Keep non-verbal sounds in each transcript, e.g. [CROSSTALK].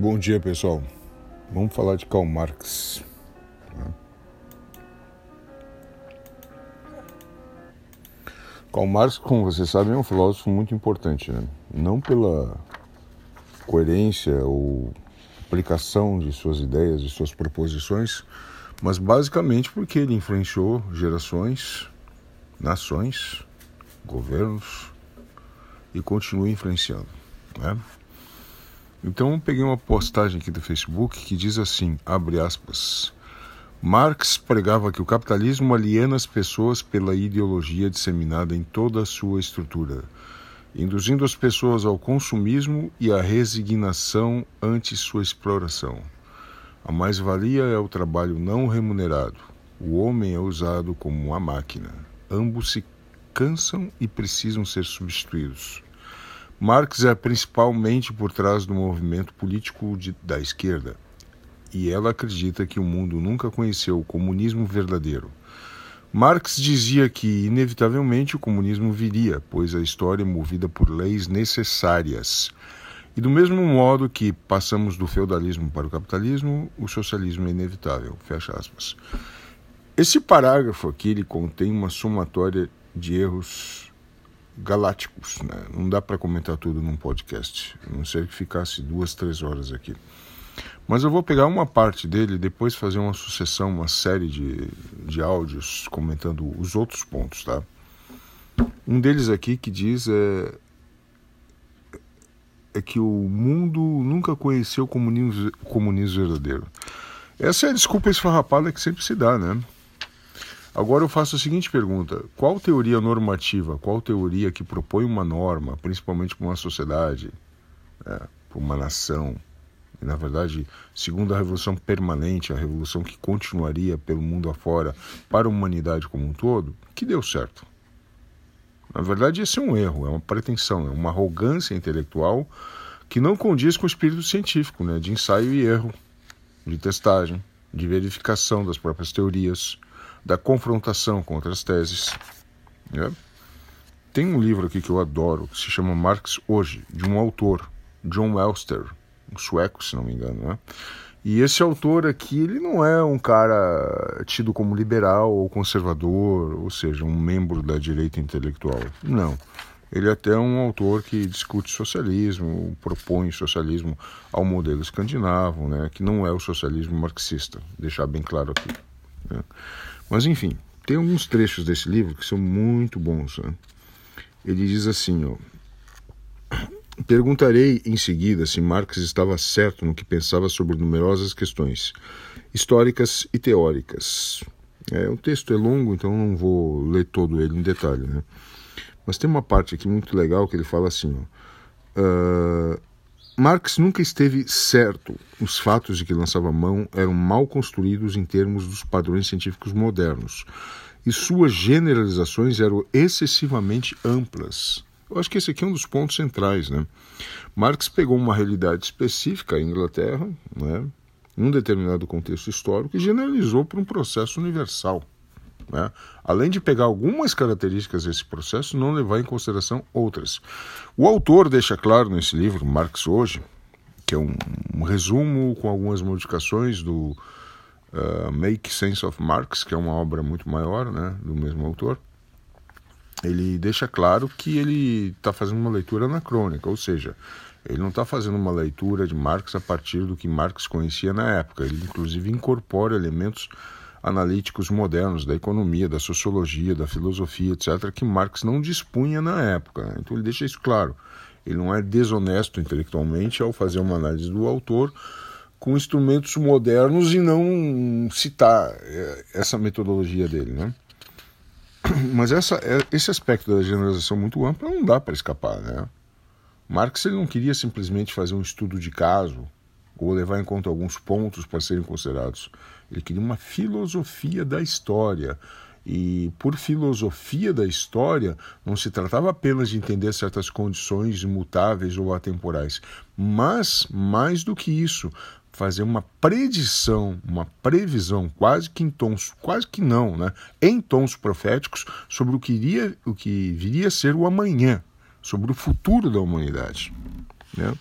Bom dia, pessoal. Vamos falar de Karl Marx. Né? Karl Marx, como você sabe, é um filósofo muito importante, né? não pela coerência ou aplicação de suas ideias, de suas proposições, mas basicamente porque ele influenciou gerações, nações, governos e continua influenciando. Né? Então peguei uma postagem aqui do Facebook que diz assim, abre aspas, Marx pregava que o capitalismo aliena as pessoas pela ideologia disseminada em toda a sua estrutura, induzindo as pessoas ao consumismo e à resignação ante sua exploração. A mais-valia é o trabalho não remunerado. O homem é usado como uma máquina. Ambos se cansam e precisam ser substituídos. Marx é principalmente por trás do movimento político de, da esquerda, e ela acredita que o mundo nunca conheceu o comunismo verdadeiro. Marx dizia que, inevitavelmente, o comunismo viria, pois a história é movida por leis necessárias. E do mesmo modo que passamos do feudalismo para o capitalismo, o socialismo é inevitável. Fecha aspas. Esse parágrafo aqui ele contém uma somatória de erros galácticos. Né? Não dá para comentar tudo num podcast, a não ser que ficasse duas, três horas aqui. Mas eu vou pegar uma parte dele e depois fazer uma sucessão, uma série de, de áudios comentando os outros pontos, tá? Um deles aqui que diz é, é que o mundo nunca conheceu o comunismo, comunismo verdadeiro. Essa é a desculpa esfarrapada que sempre se dá, né? Agora eu faço a seguinte pergunta: qual teoria normativa, qual teoria que propõe uma norma, principalmente para uma sociedade, né, para uma nação, e na verdade, segundo a revolução permanente, a revolução que continuaria pelo mundo afora para a humanidade como um todo, que deu certo? Na verdade, esse é um erro, é uma pretensão, é uma arrogância intelectual que não condiz com o espírito científico, né, de ensaio e erro, de testagem, de verificação das próprias teorias da confrontação com outras teses. Né? Tem um livro aqui que eu adoro, que se chama Marx Hoje, de um autor, John Elster, um sueco, se não me engano. Né? E esse autor aqui, ele não é um cara tido como liberal ou conservador, ou seja, um membro da direita intelectual. Não. Ele é até um autor que discute socialismo, propõe socialismo ao modelo escandinavo, né, que não é o socialismo marxista, deixar bem claro aqui. Né. Mas enfim, tem alguns trechos desse livro que são muito bons. Né? Ele diz assim, ó, Perguntarei em seguida se Marx estava certo no que pensava sobre numerosas questões históricas e teóricas. É, o texto é longo, então não vou ler todo ele em detalhe, né? Mas tem uma parte aqui muito legal que ele fala assim: ó, uh, Marx nunca esteve certo. Os fatos de que lançava mão eram mal construídos em termos dos padrões científicos modernos, e suas generalizações eram excessivamente amplas. Eu acho que esse aqui é um dos pontos centrais. Né? Marx pegou uma realidade específica, a Inglaterra, né, um determinado contexto histórico, e generalizou para um processo universal. Né? Além de pegar algumas características desse processo, não levar em consideração outras. O autor deixa claro nesse livro, Marx Hoje, que é um, um resumo com algumas modificações do uh, Make Sense of Marx, que é uma obra muito maior, né, do mesmo autor. Ele deixa claro que ele está fazendo uma leitura anacrônica, ou seja, ele não está fazendo uma leitura de Marx a partir do que Marx conhecia na época. Ele, inclusive, incorpora elementos analíticos modernos da economia, da sociologia, da filosofia, etc., que Marx não dispunha na época. Né? Então ele deixa isso claro. Ele não é desonesto intelectualmente ao fazer uma análise do autor com instrumentos modernos e não citar é, essa metodologia dele, né? [CLEARS THROAT] Mas essa, é, esse aspecto da generalização muito ampla não dá para escapar, né? Marx ele não queria simplesmente fazer um estudo de caso ou levar em conta alguns pontos para serem considerados. Ele queria uma filosofia da história. E por filosofia da história, não se tratava apenas de entender certas condições imutáveis ou atemporais, mas, mais do que isso, fazer uma predição, uma previsão, quase que em tons, quase que não, né? em tons proféticos, sobre o que, iria, o que viria a ser o amanhã, sobre o futuro da humanidade. Né?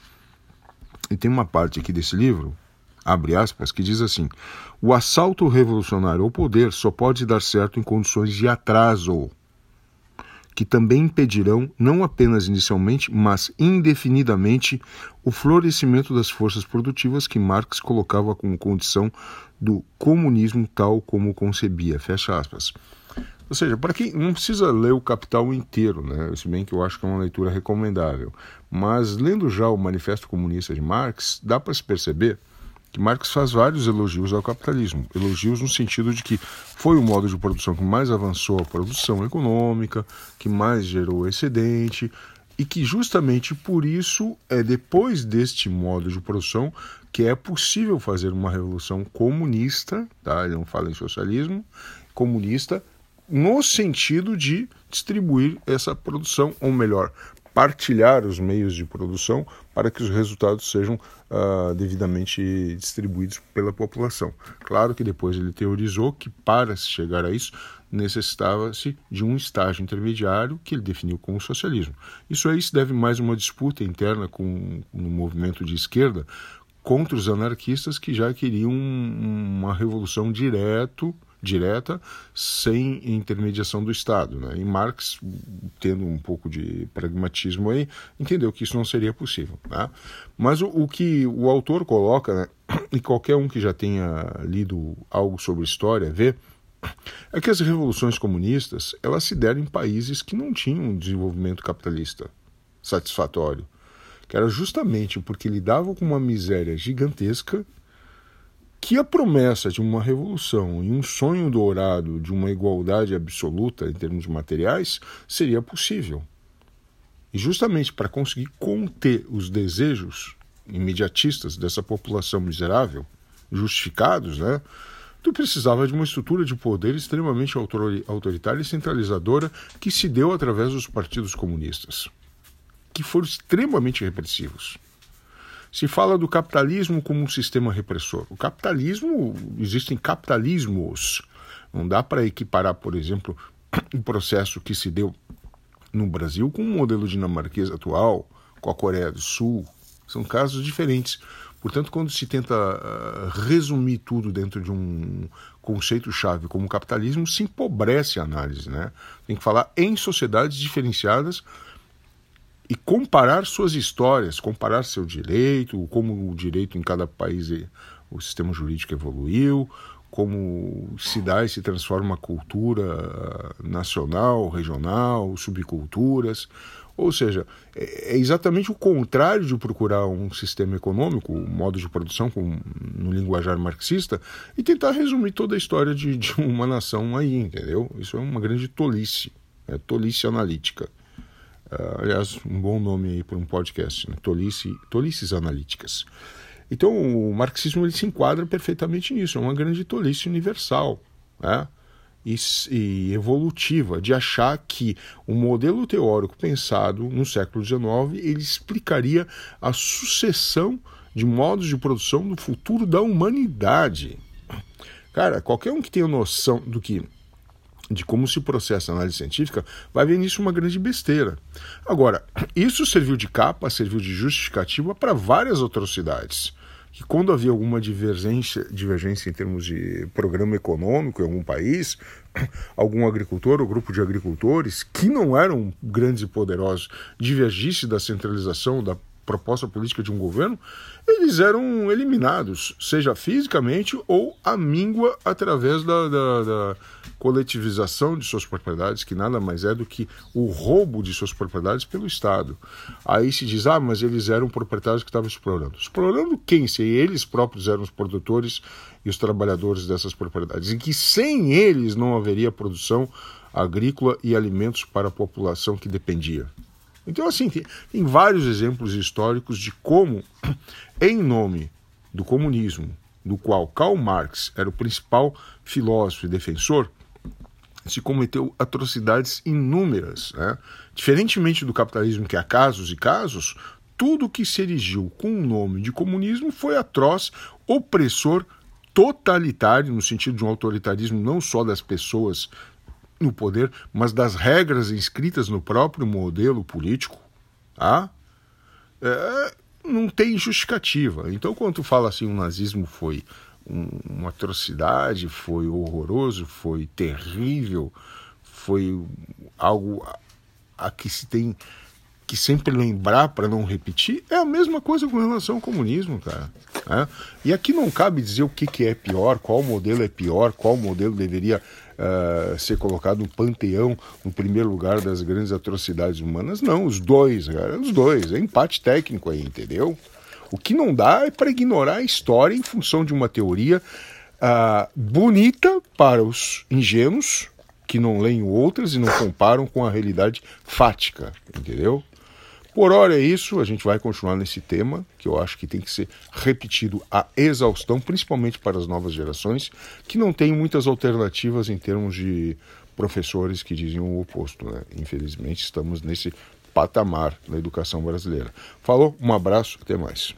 E tem uma parte aqui desse livro, abre aspas, que diz assim: o assalto revolucionário ao poder só pode dar certo em condições de atraso, que também impedirão, não apenas inicialmente, mas indefinidamente, o florescimento das forças produtivas que Marx colocava como condição do comunismo tal como concebia. Fecha aspas. Ou seja, para quem não precisa ler o Capital inteiro, né? se bem que eu acho que é uma leitura recomendável, mas lendo já o Manifesto Comunista de Marx, dá para se perceber que Marx faz vários elogios ao capitalismo. Elogios no sentido de que foi o modo de produção que mais avançou a produção econômica, que mais gerou excedente, e que justamente por isso é depois deste modo de produção que é possível fazer uma revolução comunista, tá? Ele não fala em socialismo, comunista no sentido de distribuir essa produção, ou melhor, partilhar os meios de produção para que os resultados sejam uh, devidamente distribuídos pela população. Claro que depois ele teorizou que para se chegar a isso necessitava-se de um estágio intermediário que ele definiu como socialismo. Isso aí se deve mais uma disputa interna com no movimento de esquerda contra os anarquistas que já queriam uma revolução direto direta sem intermediação do Estado. Né? E Marx, tendo um pouco de pragmatismo aí, entendeu que isso não seria possível. Né? Mas o, o, que o autor coloca, né, [CLEARS THROAT] e qualquer um que já tenha lido algo sobre história vê, [CLEARS THROAT] é que as revoluções comunistas elas se deram em países que não tinham um desenvolvimento capitalista satisfatório, que era justamente porque lidavam com uma miséria gigantesca que a promessa de uma revolução e um sonho dourado de uma igualdade absoluta em termos materiais seria possível. E justamente para conseguir conter os desejos imediatistas dessa população miserável, justificados, né? Tu precisava de uma estrutura de poder extremamente autoritária e centralizadora que se deu através dos partidos comunistas, que foram extremamente repressivos. Se fala do capitalismo como um sistema repressor. O capitalismo, existem capitalismos. Não dá para equiparar, por exemplo, o processo que se deu no Brasil com o modelo dinamarquês atual, com a Coreia do Sul. São casos diferentes. Portanto, quando se tenta uh, resumir tudo dentro de um conceito-chave como capitalismo, se empobrece a análise. Né? Tem que falar em sociedades diferenciadas e comparar suas histórias, comparar seu direito, como o direito em cada país, o sistema jurídico evoluiu, como se dá e se transforma a cultura nacional, regional, subculturas. Ou seja, é, é exatamente o contrário de procurar um sistema econômico, um modo de produção com, no linguajar marxista, e tentar resumir toda a história de, de uma nação aí, entendeu? Isso é uma grande tolice, é tolice analítica. Uh, aliás, um bom nome aí para um podcast, né? Tolice, Tolices Analíticas. Então, o marxismo ele se enquadra perfeitamente nisso, é uma grande tolice universal né? e, e evolutiva, de achar que o modelo teórico pensado no século XIX ele explicaria a sucessão de modos de produção do futuro da humanidade. Cara, qualquer um que tenha noção do que de como se processa a análise científica, vai ver nisso uma grande besteira. Agora, isso serviu de capa, serviu de justificativa para várias atrocidades. Que quando havia alguma divergência, divergência em termos de programa econômico em algum país, algum agricultor ou grupo de agricultores que não eram grandes e poderosos divergisse da centralização da proposta política de um governo, eles eram eliminados, seja fisicamente ou à míngua através da, da, da, coletivização de suas propriedades, que nada mais é do que o roubo de suas propriedades pelo Estado. Aí se diz, ah, mas eles eram proprietários que estavam explorando. Explorando quem? Se eles próprios eram os produtores e os trabalhadores dessas propriedades, em que sem eles não haveria produção agrícola e alimentos para a população que dependia. Então, assim, tem, tem vários exemplos históricos de como, [CLEARS THROAT] em nome do comunismo, do qual Karl Marx era o principal filósofo e defensor, se cometeu atrocidades inúmeras. Né? Diferentemente do capitalismo, que há casos e casos, tudo que se erigiu com o nome de comunismo foi atroz, opressor, totalitário, no sentido de um autoritarismo não só das pessoas no poder, mas das regras inscritas no próprio modelo político, tá? É, não tem justificativa. Então, quando tu fala assim, o nazismo foi um, uma atrocidade, foi horroroso, foi terrível, foi algo a, a que se tem que sempre lembrar para não repetir, é a mesma coisa com relação ao comunismo, cara. Né? E aqui não cabe dizer o que, que é pior, qual modelo é pior, qual modelo deveria uh, ser colocado no panteão, no primeiro lugar das grandes atrocidades humanas. Não, os dois, cara, os dois. É empate técnico aí, entendeu? O que não dá é para ignorar a história em função de uma teoria uh, bonita para os ingênuos, que não leem outras e não comparam com a realidade fática, entendeu? Por hora é isso, a gente vai continuar nesse tema, que eu acho que tem que ser repetido a exaustão, principalmente para as novas gerações, que não têm muitas alternativas em termos de professores que dizem o oposto. Né? Infelizmente, estamos nesse patamar na educação brasileira. Falou, um abraço, até mais.